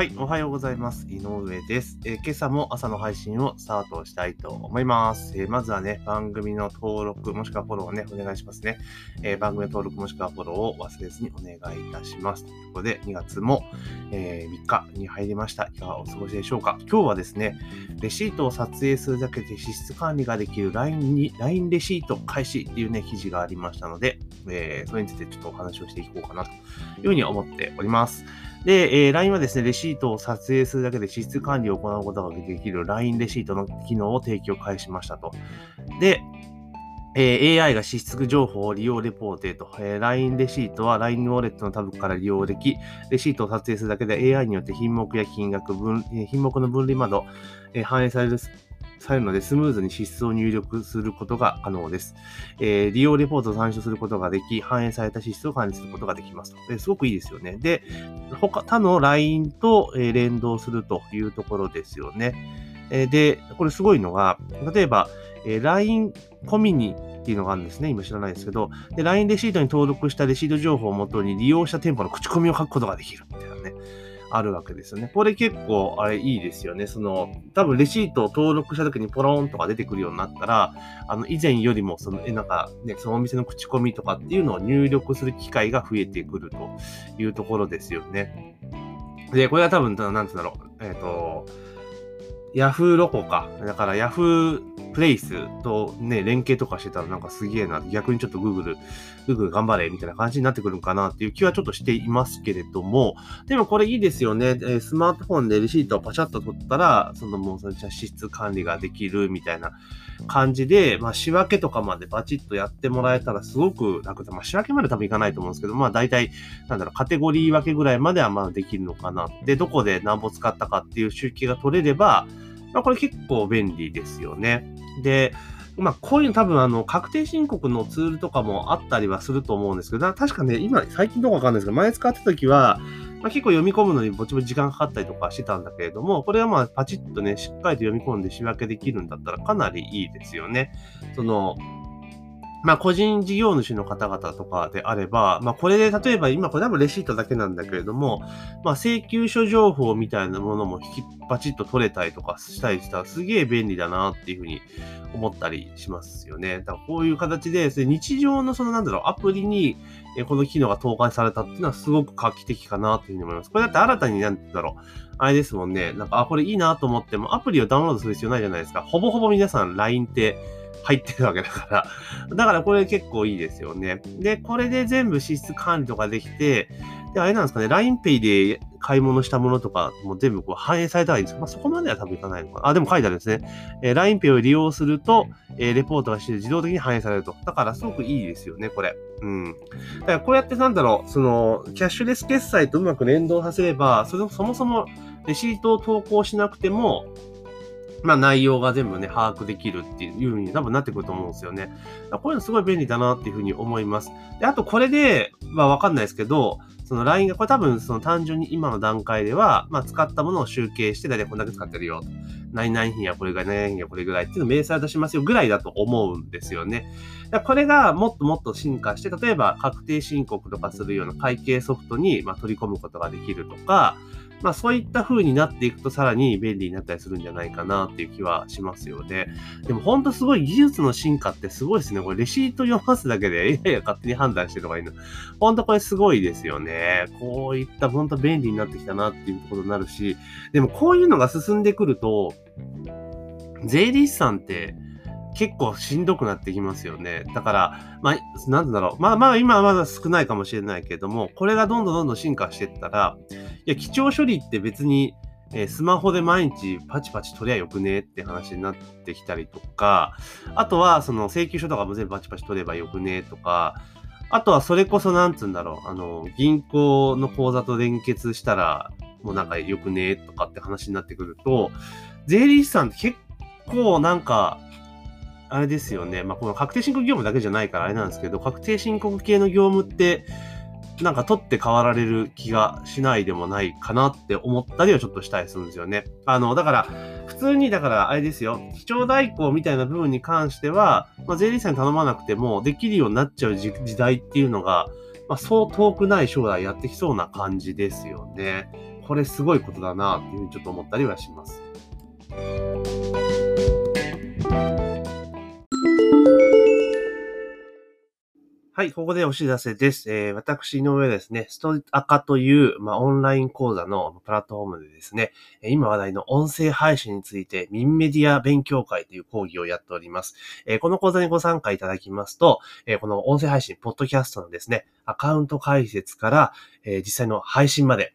はい、おはようございます。井上です、えー、今朝も朝の配信をスタートしたいと思います、えー、まずはね、番組の登録もしくはフォローをね、お願いしますね。えー、番組の登録もしくはフォローを忘れずにお願いいたします。ということで、2月も、え3日に入りました。いかがお過ごしでしょうか今日はですね、レシートを撮影するだけで支出管理ができる LINE に、LINE レシート開始っていうね、記事がありましたので、えそれについてちょっとお話をしていこうかなというふうに思っております。で、えー、LINE はですね、レシートを撮影するだけで支出管理を行うことができる LINE レシートの機能を提供開始しましたと。で、え、AI が支出情報を利用レポートへと、えー、LINE レシートは LINE ウォレットのタブから利用でき、レシートを撮影するだけで AI によって品目や金額、分品目の分離など、え、反映されるされるので、スムーズに支出を入力することが可能です。えー、利用レポートを参照することができ、反映された支出を管理することができますと。すごくいいですよね。で、他、他の LINE と、連動するというところですよね。えー、で、これすごいのが、例えば、えー、LINE コミュニっていうのがあるんですね。今知らないですけど、で、LINE レシートに登録したレシート情報をもとに利用した店舗の口コミを書くことができるみたいなね。あるわけですよね。これ結構、あれいいですよね。その、多分レシートを登録した時にポローンとか出てくるようになったら、あの、以前よりも、その、え、なんかね、そのお店の口コミとかっていうのを入力する機会が増えてくるというところですよね。で、これは多分、なんつうんだろう。えっ、ー、と、ヤフーロコか。だからヤフープレイスとね、連携とかしてたらなんかすげえな。逆にちょっと Google、Google 頑張れみたいな感じになってくるのかなっていう気はちょっとしていますけれども、でもこれいいですよね。えスマートフォンでレシートをパチャッと取ったら、そのもうそれじゃ支出管理ができるみたいな感じで、まあ仕分けとかまでバチッとやってもらえたらすごく楽で、まあ仕分けまで多分いかないと思うんですけど、まあ大体、なんだろう、カテゴリー分けぐらいまではまあできるのかな。で、どこで何歩使ったかっていう集計が取れれば、まあ、これ結構便利ですよね。で、まあ、こういうの多分、あの、確定申告のツールとかもあったりはすると思うんですけど、確かね、今、最近どうかわかんないですけど、前使ってた時は、まあ、結構読み込むのにぼちぼち時間かかったりとかしてたんだけれども、これはまあ、パチッとね、しっかりと読み込んで仕分けできるんだったらかなりいいですよね。その、まあ、個人事業主の方々とかであれば、まあ、これで例えば今これ多分レシートだけなんだけれども、まあ、請求書情報みたいなものも引きパチッと取れたりとかしたりしたらすげえ便利だなっていうふうに思ったりしますよね。だからこういう形で、日常のそのなんだろう、アプリにこの機能が搭載されたっていうのはすごく画期的かなっていうふうに思います。これだって新たになんだろう、あれですもんね。なんか、あ、これいいなと思ってもアプリをダウンロードする必要ないじゃないですか。ほぼほぼ皆さん LINE って入ってるわけだから。だからこれ結構いいですよね。で、これで全部支出管理とかできて、で、あれなんですかね、LINEPay で買い物したものとかも全部こう反映されたらいいんですまあ、そこまでは多分いかないのかな。あ、でも書いてあるんですね。えー、LINEPay を利用すると、えー、レポートがして自動的に反映されると。だからすごくいいですよね、これ。うん。だからこうやってなんだろう、その、キャッシュレス決済とうまく連動させれば、それそもそもレシートを投稿しなくても、まあ内容が全部ね、把握できるっていう風に多分なってくると思うんですよね。こういうのすごい便利だなっていう風に思います。で、あとこれで、まあわかんないですけど、その LINE が、これ多分その単純に今の段階では、まあ使ったものを集計して、だいたいこんだけ使ってるよ。何々品やこれぐらい、何々品やこれぐらいっていうのを明細出しますよぐらいだと思うんですよね。これがもっともっと進化して、例えば確定申告とかするような会計ソフトに、ま取り込むことができるとか、まあそういった風になっていくとさらに便利になったりするんじゃないかなっていう気はしますよね。でも本当すごい技術の進化ってすごいですね。これレシート読ますだけで AI が勝手に判断してるのがいいの。本当これすごいですよね。こういった本当便利になってきたなっていうことになるし、でもこういうのが進んでくると、税理士さんって結構しんどくなってきますよね。だから、まあ、なんだろう。まあまあ今はまだ少ないかもしれないけれども、これがどんどんどんどん進化していったら、いや、基調処理って別に、えー、スマホで毎日パチパチ取りゃよくねって話になってきたりとか、あとはその請求書とかも全部パチパチ取ればよくねとか、あとはそれこそなんつうんだろう、あの、銀行の口座と連結したら、もうなんかよくねとかって話になってくると、税理士さんって結構なんか、あれですよね。まあ、この確定申告業務だけじゃないからあれなんですけど、確定申告系の業務って、なんか取って代わられる気がしないでもないかなって思ったりはちょっとしたりするんですよね。あの、だから、普通に、だからあれですよ、基調代行みたいな部分に関しては、まあ、税理士さんに頼まなくてもできるようになっちゃう時代っていうのが、まあ、そう遠くない将来やってきそうな感じですよね。これすごいことだなっていうふうにちょっと思ったりはします。はい、ここでお知らせです。えー、私の上ですね、ストアカという、まあ、オンライン講座のプラットフォームでですね、今話題の音声配信について、ミンメディア勉強会という講義をやっております。えー、この講座にご参加いただきますと、えー、この音声配信、ポッドキャストのですね、アカウント解説から、え実際の配信まで、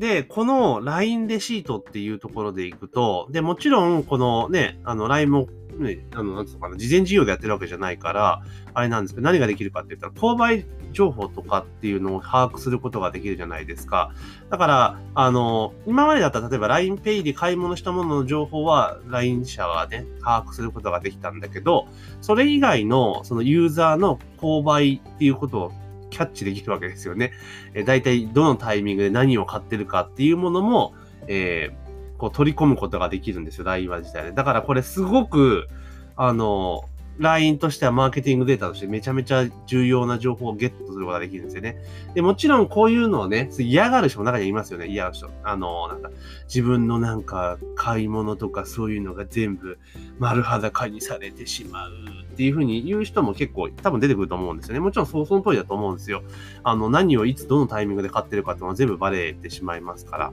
で、この LINE レシートっていうところでいくと、で、もちろん、このね、あの LINE もね、あの、なんつうのかな、事前事業でやってるわけじゃないから、あれなんですけど、何ができるかって言ったら、購買情報とかっていうのを把握することができるじゃないですか。だから、あの、今までだったら、例えば LINEPay で買い物したものの情報は、LINE 社はね、把握することができたんだけど、それ以外の、そのユーザーの購買っていうことをキャッチできるわけですよね。えー、大体どのタイミングで何を買ってるかっていうものも、えー、こう取り込むことができるんですよ、LINE は自体で。だからこれすごく、あの、LINE としてはマーケティングデータとしてめちゃめちゃ重要な情報をゲットすることができるんですよね。で、もちろんこういうのをね、嫌がる人も中にはいますよね、嫌がる人。あの、なんか、自分のなんか買い物とかそういうのが全部丸裸にされてしまうっていうふうに言う人も結構多分出てくると思うんですよね。もちろんそうその通りだと思うんですよ。あの、何をいつどのタイミングで買ってるかっていうのは全部バレてしまいますから。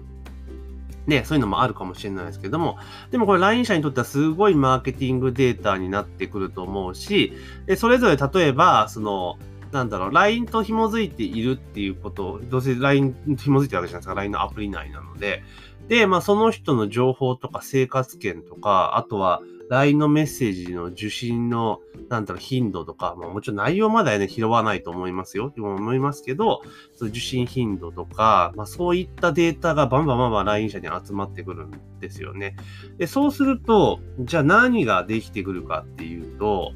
ね、そういうのもあるかもしれないですけども、でもこれ LINE 社にとってはすごいマーケティングデータになってくると思うし、でそれぞれ例えば、その、なんだろう、LINE と紐づいているっていうことを、どうせ LINE と紐づいてるわけじゃないですか、LINE のアプリ内なので。で、まあその人の情報とか生活圏とか、あとは LINE のメッセージの受信の、なんだろう、頻度とか、もちろん内容まではね、拾わないと思いますよ。思いますけど、その受信頻度とか、まあそういったデータがバンバンバンバン LINE 社に集まってくるんですよね。で、そうすると、じゃあ何ができてくるかっていうと、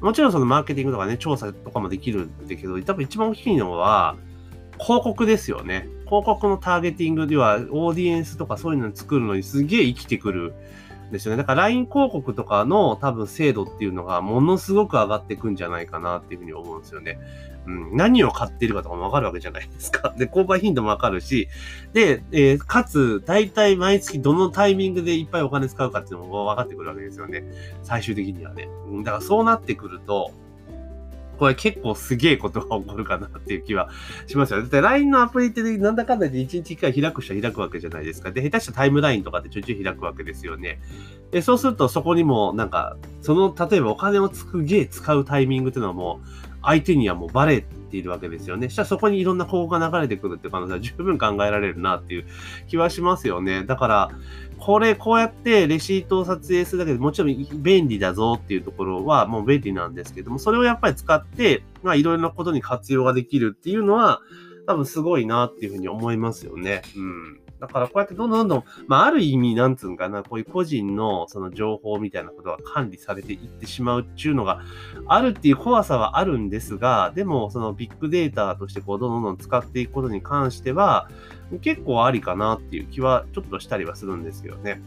もちろんそのマーケティングとかね、調査とかもできるんだけど、多分一番大きいのは、広告ですよね。広告のターゲティングでは、オーディエンスとかそういうのを作るのにすげえ生きてくるですよね。だから LINE 広告とかの多分精度っていうのがものすごく上がってくんじゃないかなっていうふうに思うんですよね。うん、何を買っているかとかもわかるわけじゃないですか。で、購買頻度もわかるし、で、えー、かつ、大体毎月どのタイミングでいっぱいお金使うかっていうのも分かってくるわけですよね。最終的にはね。だからそうなってくると、これ結構すげえことが起こるかなっていう気はしますよ。だって LINE のアプリってなんだかんだで1日1回開く人は開くわけじゃないですか。で、下手したタイムラインとかでちょいちょい開くわけですよね。で、そうするとそこにもなんか、その、例えばお金をつくげえ使うタイミングっていうのはもう、相手にはもうバレているわけですよね。したらそこにいろんな広告が流れてくるっていう可能性は十分考えられるなっていう気はしますよね。だから、これ、こうやってレシートを撮影するだけでもちろん便利だぞっていうところはもう便利なんですけども、それをやっぱり使って、まあいろいろなことに活用ができるっていうのは、多分すごいなっていうふうに思いますよね。うん。だからこうやってどんどんどんどん、まあある意味、なんつうんかな、こういう個人のその情報みたいなことが管理されていってしまうっていうのがあるっていう怖さはあるんですが、でもそのビッグデータとしてこうどんどんどん使っていくことに関しては、結構ありかなっていう気はちょっとしたりはするんですけどね。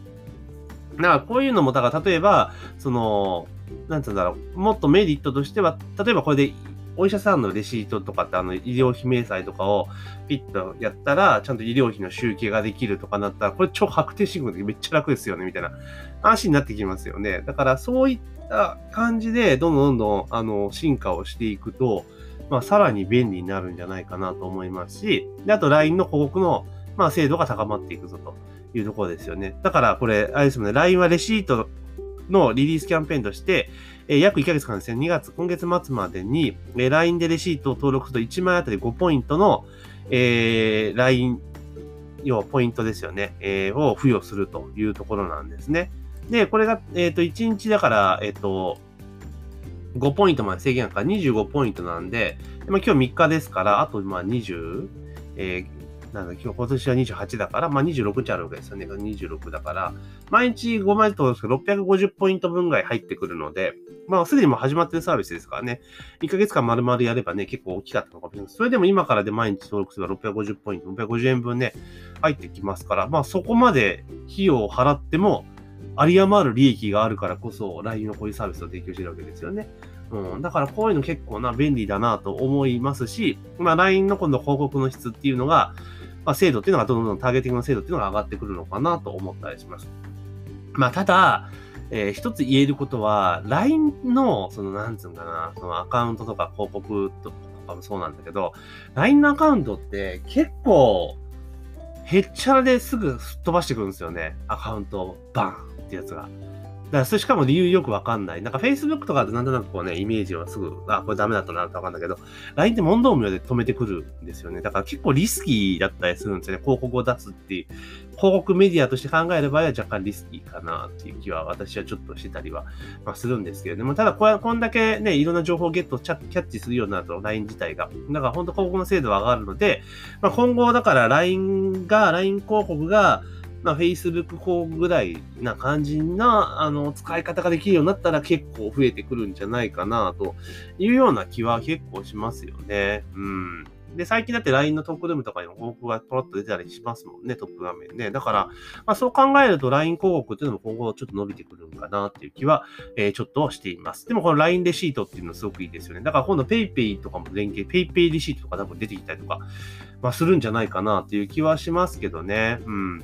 だからこういうのも、だから例えば、その、なんつうんだろう、もっとメリットとしては、例えばこれでお医者さんのレシートとかってあの医療費明細とかをピッとやったら、ちゃんと医療費の集計ができるとかなったら、これ超確定申告でめっちゃ楽ですよね、みたいな。話になってきますよね。だからそういった感じで、どんどんどんどん、あの、進化をしていくと、まあ、さらに便利になるんじゃないかなと思いますし、で、あと LINE の広告の、まあ、精度が高まっていくぞというところですよね。だから、これ、あれですよね、LINE はレシートのリリースキャンペーンとして、え、約1ヶ月間ですね、2月、今月末までに、えー、LINE でレシートを登録すると1万円あたり5ポイントの、えー、LINE、要はポイントですよね、えー、を付与するというところなんですね。で、これが、えっ、ー、と、1日だから、えっ、ー、と、5ポイントまで制限から25ポイントなんで、まあ、今日3日ですから、あとまあ20、えなんだ、今日今年は28だから、まあ26日あるわけですよね。26だから、毎日5枚登録すると650ポイント分ぐらい入ってくるので、まあすでにも始まってるサービスですからね。1ヶ月間丸々やればね、結構大きかったのかもしれない。それでも今からで毎日登録すれば650ポイント、650円分ね、入ってきますから、まあそこまで費用を払っても、有り余る利益があるからこそ、LINE のこういうサービスを提供してるわけですよね。うん、だからこういうの結構な便利だなと思いますし、まあ LINE の今度広告の質っていうのが、まあ、精度っていうのがどんどんターゲティングの精度っていうのが上がってくるのかなと思ったりします。まあ、ただ、えー、一つ言えることは、LINE の、その、なんつうんかな、そのアカウントとか広告とかもそうなんだけど、LINE のアカウントって結構、へっちゃらですぐすっ飛ばしてくるんですよね。アカウントバンってやつが。だからしかも理由よくわかんない。なんか Facebook とかでなんとなくこうね、イメージはすぐ、あ、これダメだったなってわかんないけど、LINE って問答無用で止めてくるんですよね。だから結構リスキーだったりするんですよね。広告を出すっていう。広告メディアとして考える場合は若干リスキーかなっていう気は私はちょっとしてたりは、まあ、するんですけれども、ただこれ、こんだけね、いろんな情報をゲット、キャッチするようになると LINE 自体が。だから本当広告の精度は上がるので、まあ、今後だから LINE が、LINE 広告が、まあ、Facebook 4ぐらいな感じな、あの、使い方ができるようになったら結構増えてくるんじゃないかな、というような気は結構しますよね。うん。で、最近だって LINE のトップルームとかにも広告がポロッと出たりしますもんね、トップ画面ね。だから、まあ、そう考えると LINE 広告っていうのも今後ちょっと伸びてくるんかなっていう気は、えー、ちょっとしています。でもこの LINE レシートっていうのすごくいいですよね。だから今度 PayPay とかも連携、PayPay レシートとか多分出てきたりとか、まあ、するんじゃないかなっていう気はしますけどね。うん。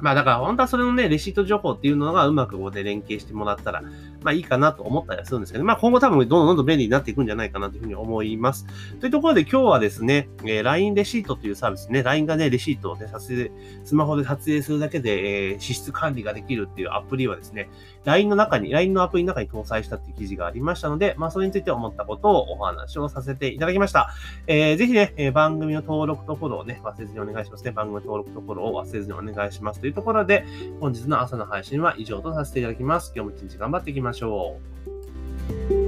まあだから本当はそれのね、レシート情報っていうのがうまくここで連携してもらったら、まあいいかなと思ったりはするんですけど、まあ今後多分どんどんどんどん便利になっていくんじゃないかなというふうに思います。というところで今日はですね、えー、LINE レシートというサービスね、LINE がね、レシートをね、撮影、スマホで撮影するだけで、えー、支出管理ができるっていうアプリはですね、LINE の中に、LINE のアプリの中に搭載したっていう記事がありましたので、まあそれについて思ったことをお話をさせていただきました。えー、ぜひね、え番組の登録とフォローをね、忘れずにお願いしますね。番組の登録とフォローを忘れずにお願いしますいうところで、本日の朝の配信は以上とさせていただきます。今日も一日頑張っていきましょう。